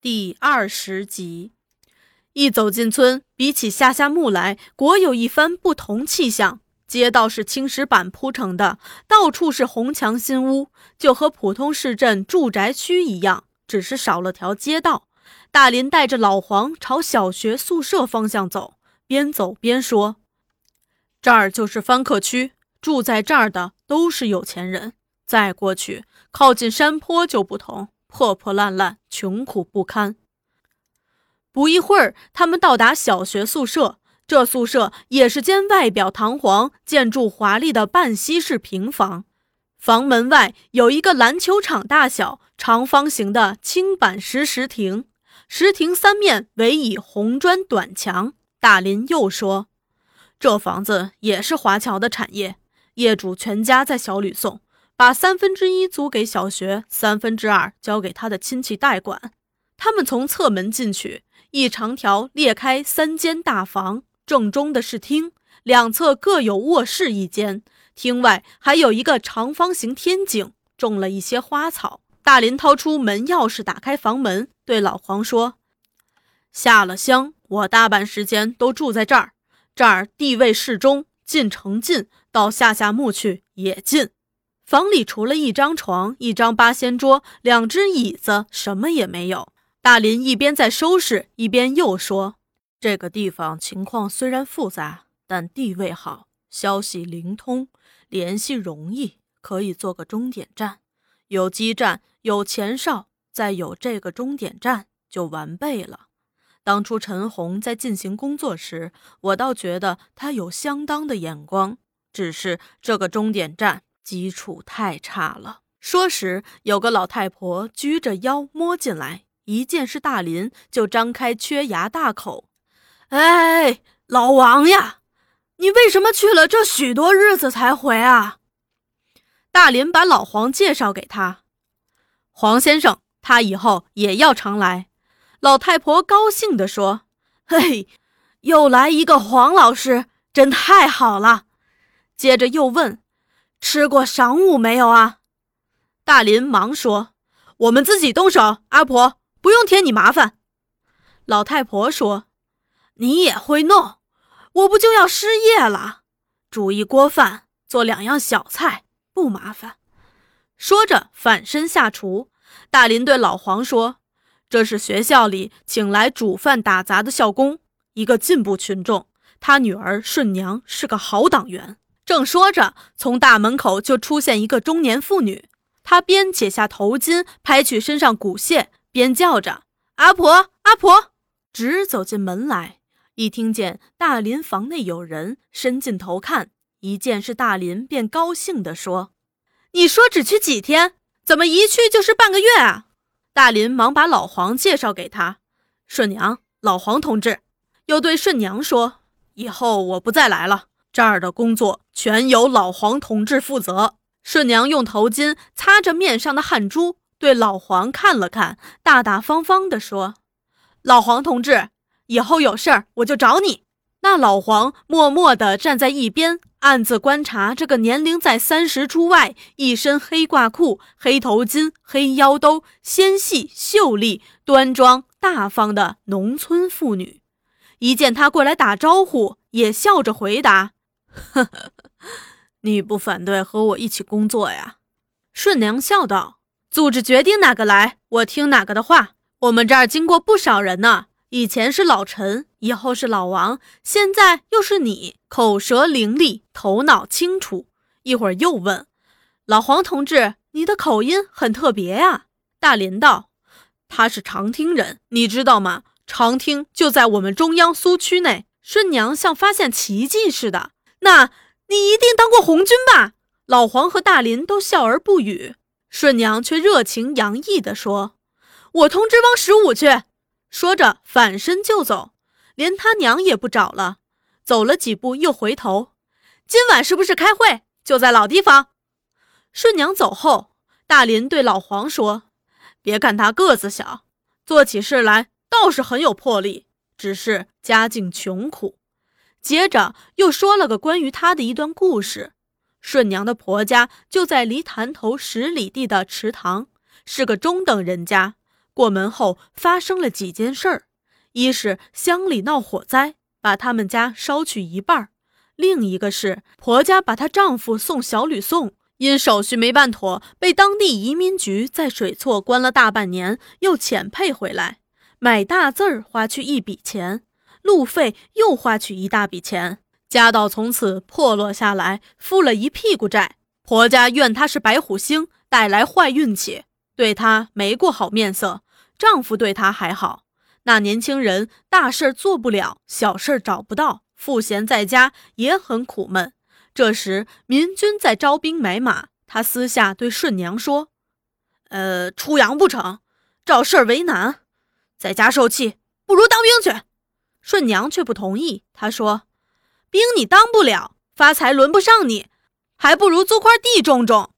第二十集，一走进村，比起下下墓来，果有一番不同气象。街道是青石板铺成的，到处是红墙新屋，就和普通市镇住宅区一样，只是少了条街道。大林带着老黄朝小学宿舍方向走，边走边说：“这儿就是番客区，住在这儿的都是有钱人。再过去，靠近山坡就不同。”破破烂烂，穷苦不堪。不一会儿，他们到达小学宿舍。这宿舍也是间外表堂皇、建筑华丽的半西式平房。房门外有一个篮球场大小、长方形的青板石石亭，石亭三面围以红砖短墙。大林又说：“这房子也是华侨的产业，业主全家在小吕宋。”把三分之一租给小学，三分之二交给他的亲戚代管。他们从侧门进去，一长条裂开三间大房，正中的是厅，两侧各有卧室一间。厅外还有一个长方形天井，种了一些花草。大林掏出门钥匙，打开房门，对老黄说：“下了乡，我大半时间都住在这儿。这儿地位适中，进城近，到下下墓去也近。”房里除了一张床、一张八仙桌、两只椅子，什么也没有。大林一边在收拾，一边又说：“这个地方情况虽然复杂，但地位好，消息灵通，联系容易，可以做个终点站。有基站，有前哨，再有这个终点站，就完备了。当初陈红在进行工作时，我倒觉得他有相当的眼光，只是这个终点站。”基础太差了。说时，有个老太婆鞠着腰摸进来，一见是大林，就张开缺牙大口：“哎，老王呀，你为什么去了这许多日子才回啊？”大林把老黄介绍给他：“黄先生，他以后也要常来。”老太婆高兴地说：“嘿，又来一个黄老师，真太好了。”接着又问。吃过晌午没有啊？大林忙说：“我们自己动手，阿婆不用添你麻烦。”老太婆说：“你也会弄，我不就要失业了？煮一锅饭，做两样小菜，不麻烦。”说着反身下厨。大林对老黄说：“这是学校里请来煮饭打杂的校工，一个进步群众。他女儿顺娘是个好党员。”正说着，从大门口就出现一个中年妇女。她边解下头巾，拍去身上骨屑，边叫着：“阿婆，阿婆！”直走进门来。一听见大林房内有人，伸进头看，一见是大林，便高兴地说：“你说只去几天，怎么一去就是半个月啊？”大林忙把老黄介绍给他：“顺娘，老黄同志。”又对顺娘说：“以后我不再来了。”这儿的工作全由老黄同志负责。顺娘用头巾擦着面上的汗珠，对老黄看了看，大大方方地说：“老黄同志，以后有事儿我就找你。”那老黄默默地站在一边，暗自观察这个年龄在三十出外、一身黑褂裤、黑头巾、黑腰兜、纤细秀丽、端庄大方的农村妇女。一见他过来打招呼，也笑着回答。呵呵，你不反对和我一起工作呀？顺娘笑道：“组织决定哪个来，我听哪个的话。我们这儿经过不少人呢，以前是老陈，以后是老王，现在又是你，口舌伶俐，头脑清楚。一会儿又问老黄同志，你的口音很特别呀。”大林道：“他是长汀人，你知道吗？长汀就在我们中央苏区内。”顺娘像发现奇迹似的。那你一定当过红军吧？老黄和大林都笑而不语，顺娘却热情洋溢地说：“我通知汪十五去。”说着反身就走，连他娘也不找了。走了几步又回头：“今晚是不是开会？就在老地方。”顺娘走后，大林对老黄说：“别看他个子小，做起事来倒是很有魄力，只是家境穷苦。”接着又说了个关于她的一段故事。顺娘的婆家就在离潭头十里地的池塘，是个中等人家，过门后发生了几件事儿：一是乡里闹火灾，把他们家烧去一半；另一个是婆家把她丈夫送小吕宋，因手续没办妥，被当地移民局在水措关了大半年，又遣配回来，买大字儿花去一笔钱，路费又花去一大笔钱，家道从此破落下来，负了一屁股债。婆家怨她是白虎星带来坏运气，对她没过好面色。丈夫对她还好，那年轻人大事做不了，小事找不到，赋闲在家也很苦闷。这时民军在招兵买马，他私下对顺娘说：“呃，出洋不成，找事儿为难，在家受气，不如当兵去。”顺娘却不同意，她说：“兵你当不了，发财轮不上你，还不如租块地种种。”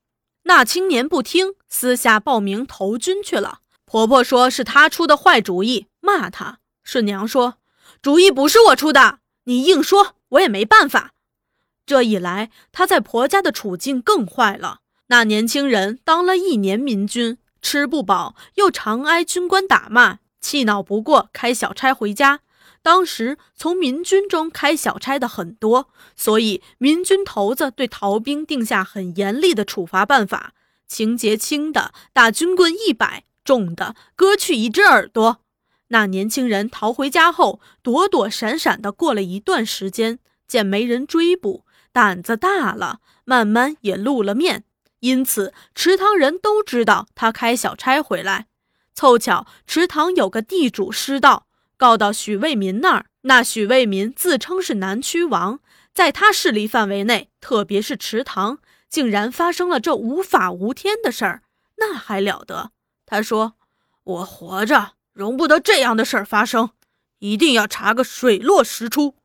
那青年不听，私下报名投军去了。婆婆说是她出的坏主意，骂她。顺娘说：“主意不是我出的，你硬说，我也没办法。”这一来，她在婆家的处境更坏了。那年轻人当了一年民军，吃不饱，又常挨军官打骂，气恼不过，开小差回家。当时从民军中开小差的很多，所以民军头子对逃兵定下很严厉的处罚办法，情节轻的打军棍一百。重的割去一只耳朵。那年轻人逃回家后，躲躲闪闪的过了一段时间，见没人追捕，胆子大了，慢慢也露了面。因此，池塘人都知道他开小差回来。凑巧池塘有个地主失道，告到许卫民那儿。那许卫民自称是南区王，在他势力范围内，特别是池塘，竟然发生了这无法无天的事儿，那还了得！他说：“我活着容不得这样的事儿发生，一定要查个水落石出。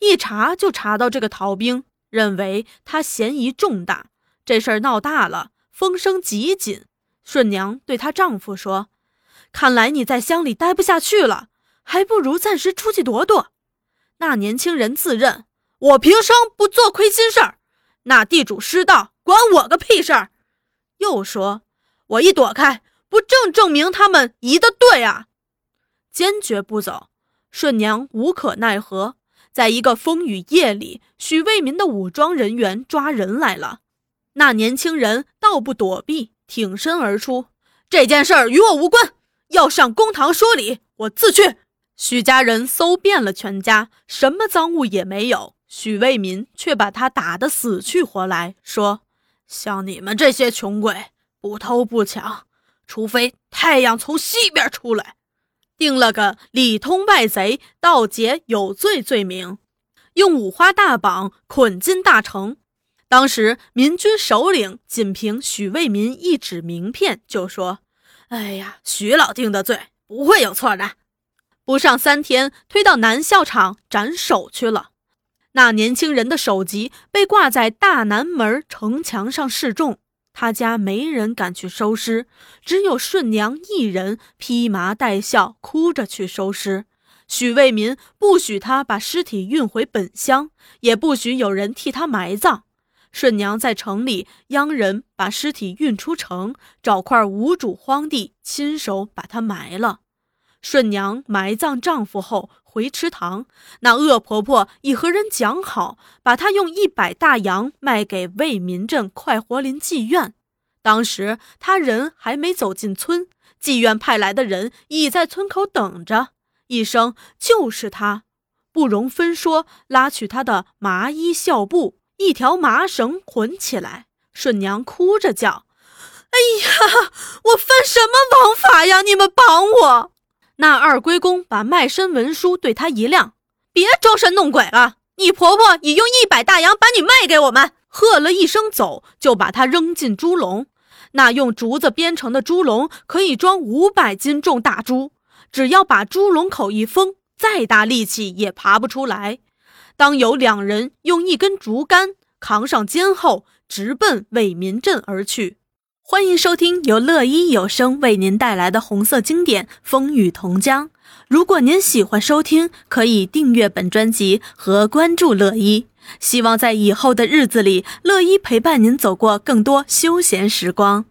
一查就查到这个逃兵，认为他嫌疑重大。这事儿闹大了，风声极紧。顺娘对她丈夫说：‘看来你在乡里待不下去了，还不如暂时出去躲躲。’那年轻人自认：‘我平生不做亏心事儿，那地主失道管我个屁事儿。’又说：‘我一躲开。’”不正证明他们移的对啊？坚决不走，顺娘无可奈何。在一个风雨夜里，许卫民的武装人员抓人来了。那年轻人倒不躲避，挺身而出。这件事儿与我无关，要上公堂说理，我自去。许家人搜遍了全家，什么赃物也没有。许卫民却把他打得死去活来，说：“像你们这些穷鬼，不偷不抢。”除非太阳从西边出来，定了个里通外贼、盗劫有罪罪名，用五花大绑捆进大城。当时民军首领仅凭许卫民一纸名片，就说：“哎呀，许老定的罪不会有错的。”不上三天，推到南校场斩首去了。那年轻人的首级被挂在大南门城墙上示众。他家没人敢去收尸，只有顺娘一人披麻戴孝，哭着去收尸。许卫民不许他把尸体运回本乡，也不许有人替他埋葬。顺娘在城里央人把尸体运出城，找块无主荒地，亲手把他埋了。顺娘埋葬丈夫后回池塘，那恶婆婆已和人讲好，把她用一百大洋卖给魏民镇快活林妓院。当时她人还没走进村，妓院派来的人已在村口等着。一声就是她，不容分说，拉取她的麻衣孝布，一条麻绳捆起来。顺娘哭着叫：“哎呀，我犯什么王法呀？你们绑我！”那二龟公把卖身文书对他一亮，别装神弄鬼了。你婆婆已用一百大洋把你卖给我们，喝了一声走，就把他扔进猪笼。那用竹子编成的猪笼可以装五百斤重大猪，只要把猪笼口一封，再大力气也爬不出来。当有两人用一根竹竿扛上肩后，直奔为民镇而去。欢迎收听由乐一有声为您带来的红色经典《风雨同江》。如果您喜欢收听，可以订阅本专辑和关注乐一。希望在以后的日子里，乐一陪伴您走过更多休闲时光。